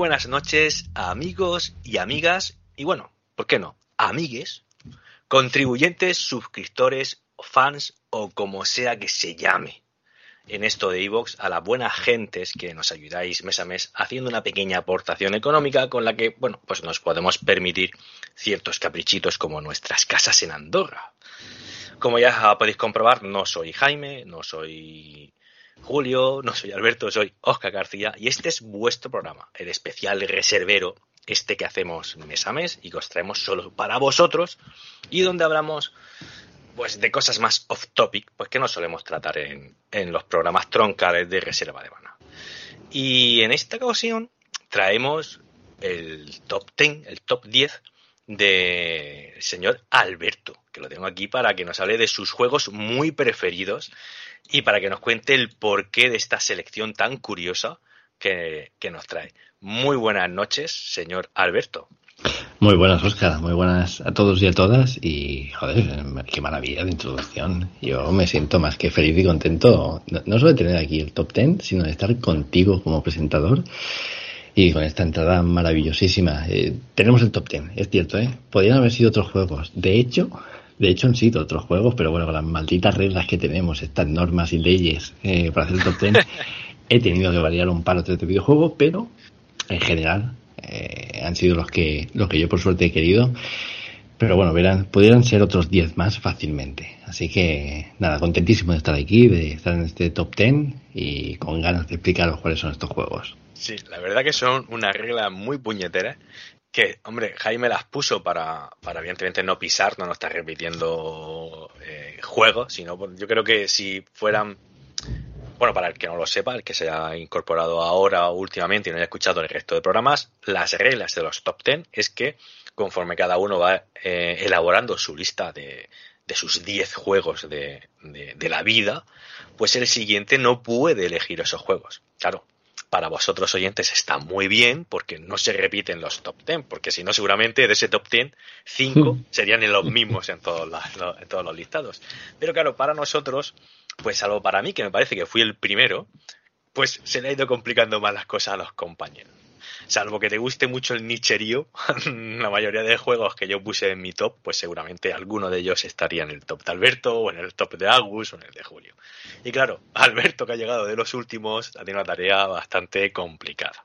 buenas noches, amigos y amigas, y bueno, ¿por qué no? Amigues, contribuyentes, suscriptores, fans o como sea que se llame en esto de Evox a las buenas gentes que nos ayudáis mes a mes haciendo una pequeña aportación económica con la que, bueno, pues nos podemos permitir ciertos caprichitos como nuestras casas en Andorra. Como ya podéis comprobar, no soy Jaime, no soy Julio, no soy Alberto, soy Oscar García y este es vuestro programa, el especial reservero, este que hacemos mes a mes y que os traemos solo para vosotros y donde hablamos pues de cosas más off topic, pues que no solemos tratar en, en los programas troncales de reserva de mana. Y en esta ocasión traemos el top 10, el top 10 del señor Alberto, que lo tengo aquí para que nos hable de sus juegos muy preferidos y para que nos cuente el porqué de esta selección tan curiosa que, que nos trae. Muy buenas noches, señor Alberto. Muy buenas, Oscar. Muy buenas a todos y a todas. Y, joder, qué maravilla de introducción. Yo me siento más que feliz y contento, no, solo de tener aquí el top ten, sino de estar contigo como presentador. Y con esta entrada maravillosísima. Eh, tenemos el top ten, es cierto, ¿eh? Podrían haber sido otros juegos. De hecho, de hecho han sido otros juegos, pero bueno, con las malditas reglas que tenemos, estas normas y leyes eh, para hacer el top ten, he tenido que variar un par o tres de videojuegos, pero en general eh, han sido los que, los que yo por suerte he querido. Pero bueno, verán, pudieran ser otros 10 más fácilmente. Así que nada, contentísimo de estar aquí, de estar en este top 10 y con ganas de explicaros cuáles son estos juegos. Sí, la verdad que son una regla muy puñetera que, hombre, Jaime las puso para, para evidentemente no pisar, no nos está repitiendo eh, juegos, sino yo creo que si fueran bueno, para el que no lo sepa, el que se haya incorporado ahora últimamente y no haya escuchado el resto de programas, las reglas de los top 10 es que conforme cada uno va eh, elaborando su lista de, de sus 10 juegos de, de, la vida, pues el siguiente no puede elegir esos juegos. Claro, para vosotros oyentes está muy bien porque no se repiten los top 10, porque si no seguramente de ese top 10, 5 serían los mismos en todos, en todos los listados. Pero claro, para nosotros pues salvo para mí, que me parece que fui el primero, pues se le ha ido complicando más las cosas a los compañeros. Salvo que te guste mucho el nicherío, la mayoría de juegos que yo puse en mi top, pues seguramente alguno de ellos estaría en el top de Alberto, o en el top de Agus, o en el de Julio. Y claro, Alberto, que ha llegado de los últimos, ha tenido una tarea bastante complicada.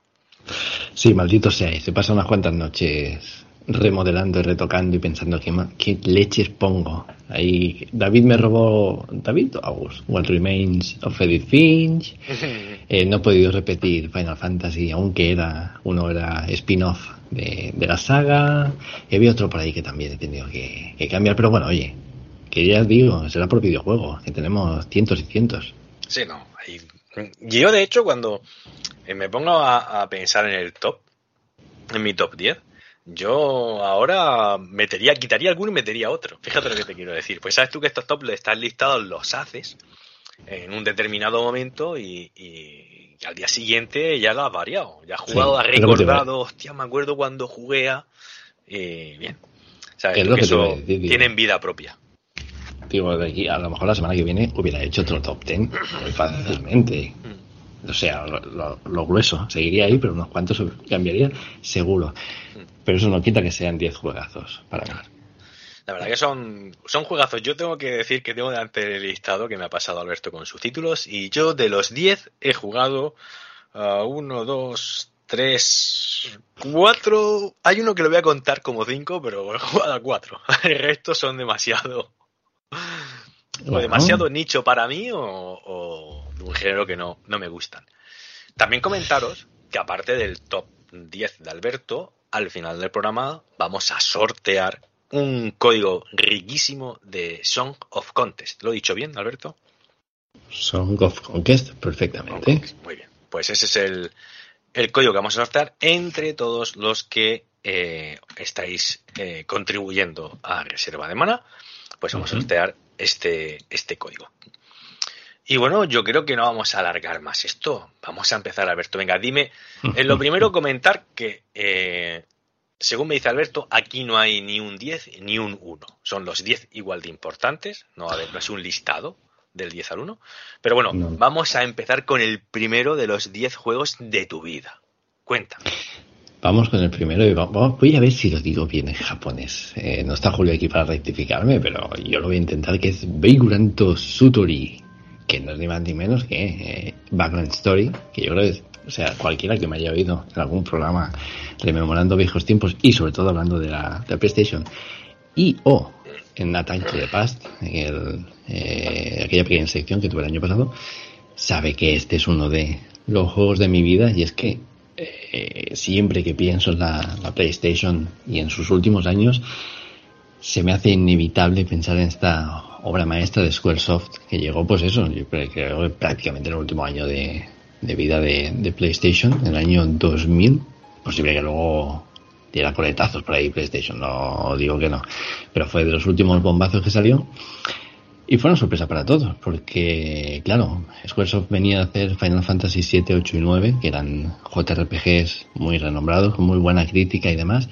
Sí, maldito sea, se pasa unas cuantas noches remodelando y retocando y pensando qué, qué leches pongo. Ahí David me robó David August, What Remains of Edith Finch. Eh, no he podido repetir Final Fantasy, aunque era uno era spin-off de, la saga. Y había otro por ahí que también he tenido que, cambiar, pero bueno, oye, que ya digo, será por videojuego, que tenemos cientos y cientos. Sí, no. Yo de hecho cuando me pongo a, a pensar en el top, en mi top 10, yo ahora metería, quitaría alguno y metería otro. Fíjate lo que te quiero decir. Pues sabes tú que estos top están listados, los haces en un determinado momento y, al día siguiente ya lo has variado. Ya has jugado, has recordado, hostia, me acuerdo cuando jugué a... Y bien. ¿Sabes? que eso tienen vida propia. Digo, de aquí, a lo mejor la semana que viene hubiera hecho otro top ten muy fácilmente. O sea, lo, grueso seguiría ahí, pero unos cuantos cambiaría seguro. Pero eso no quita que sean 10 juegazos para ganar. La verdad que son, son juegazos. Yo tengo que decir que tengo delante el listado que me ha pasado Alberto con sus títulos. Y yo de los 10 he jugado a 1, 2, 3, 4. Hay uno que lo voy a contar como 5, pero he jugado a 4. El resto son demasiado. O demasiado nicho para mí o, o, de un género que no, no me gustan. También comentaros que aparte del top 10 de Alberto, al final del programa vamos a sortear un código riquísimo de Song of Contest. ¿Lo he dicho bien, Alberto? Song of Conquest, perfectamente. Muy bien. Pues ese es el, el código que vamos a sortear entre todos los que eh, estáis eh, contribuyendo a Reserva de Mana. Pues vamos a sortear este, este código. Y bueno, yo creo que no vamos a alargar más esto. Vamos a empezar, Alberto. Venga, dime. En lo primero, comentar que, eh, según me dice Alberto, aquí no hay ni un 10 ni un 1. Son los 10 igual de importantes. No, a ver, no es un listado del 10 al 1. Pero bueno, vamos a empezar con el primero de los 10 juegos de tu vida. Cuéntame. Vamos con el primero y vamos, voy a ver si lo digo bien en japonés. Eh, no está Julio aquí para rectificarme, pero yo lo voy a intentar, que es Beiguranto Sutori, que no es ni más ni menos que eh, Background Story, que yo creo que, o sea, cualquiera que me haya oído en algún programa rememorando viejos tiempos y sobre todo hablando de la, de PlayStation, y o en Nathan to the Past, en eh, aquella pequeña sección que tuve el año pasado, sabe que este es uno de los juegos de mi vida y es que eh, siempre que pienso en la, la, PlayStation y en sus últimos años, se me hace inevitable pensar en esta obra maestra de Squaresoft que llegó, pues eso, yo creo prácticamente en el último año de, de vida de, de, PlayStation, en el año 2000. Posible que luego diera coletazos por ahí PlayStation, no digo que no, pero fue de los últimos bombazos que salió. Y fue una sorpresa para todos, porque, claro, Squaresoft venía a hacer Final Fantasy 7, 8 y 9, que eran JRPGs muy renombrados, con muy buena crítica y demás,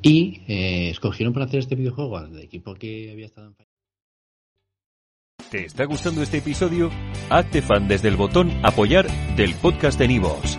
y eh, escogieron para hacer este videojuego al equipo que había estado en ¿Te está gustando este episodio? Hazte fan desde el botón Apoyar del podcast de Nivos.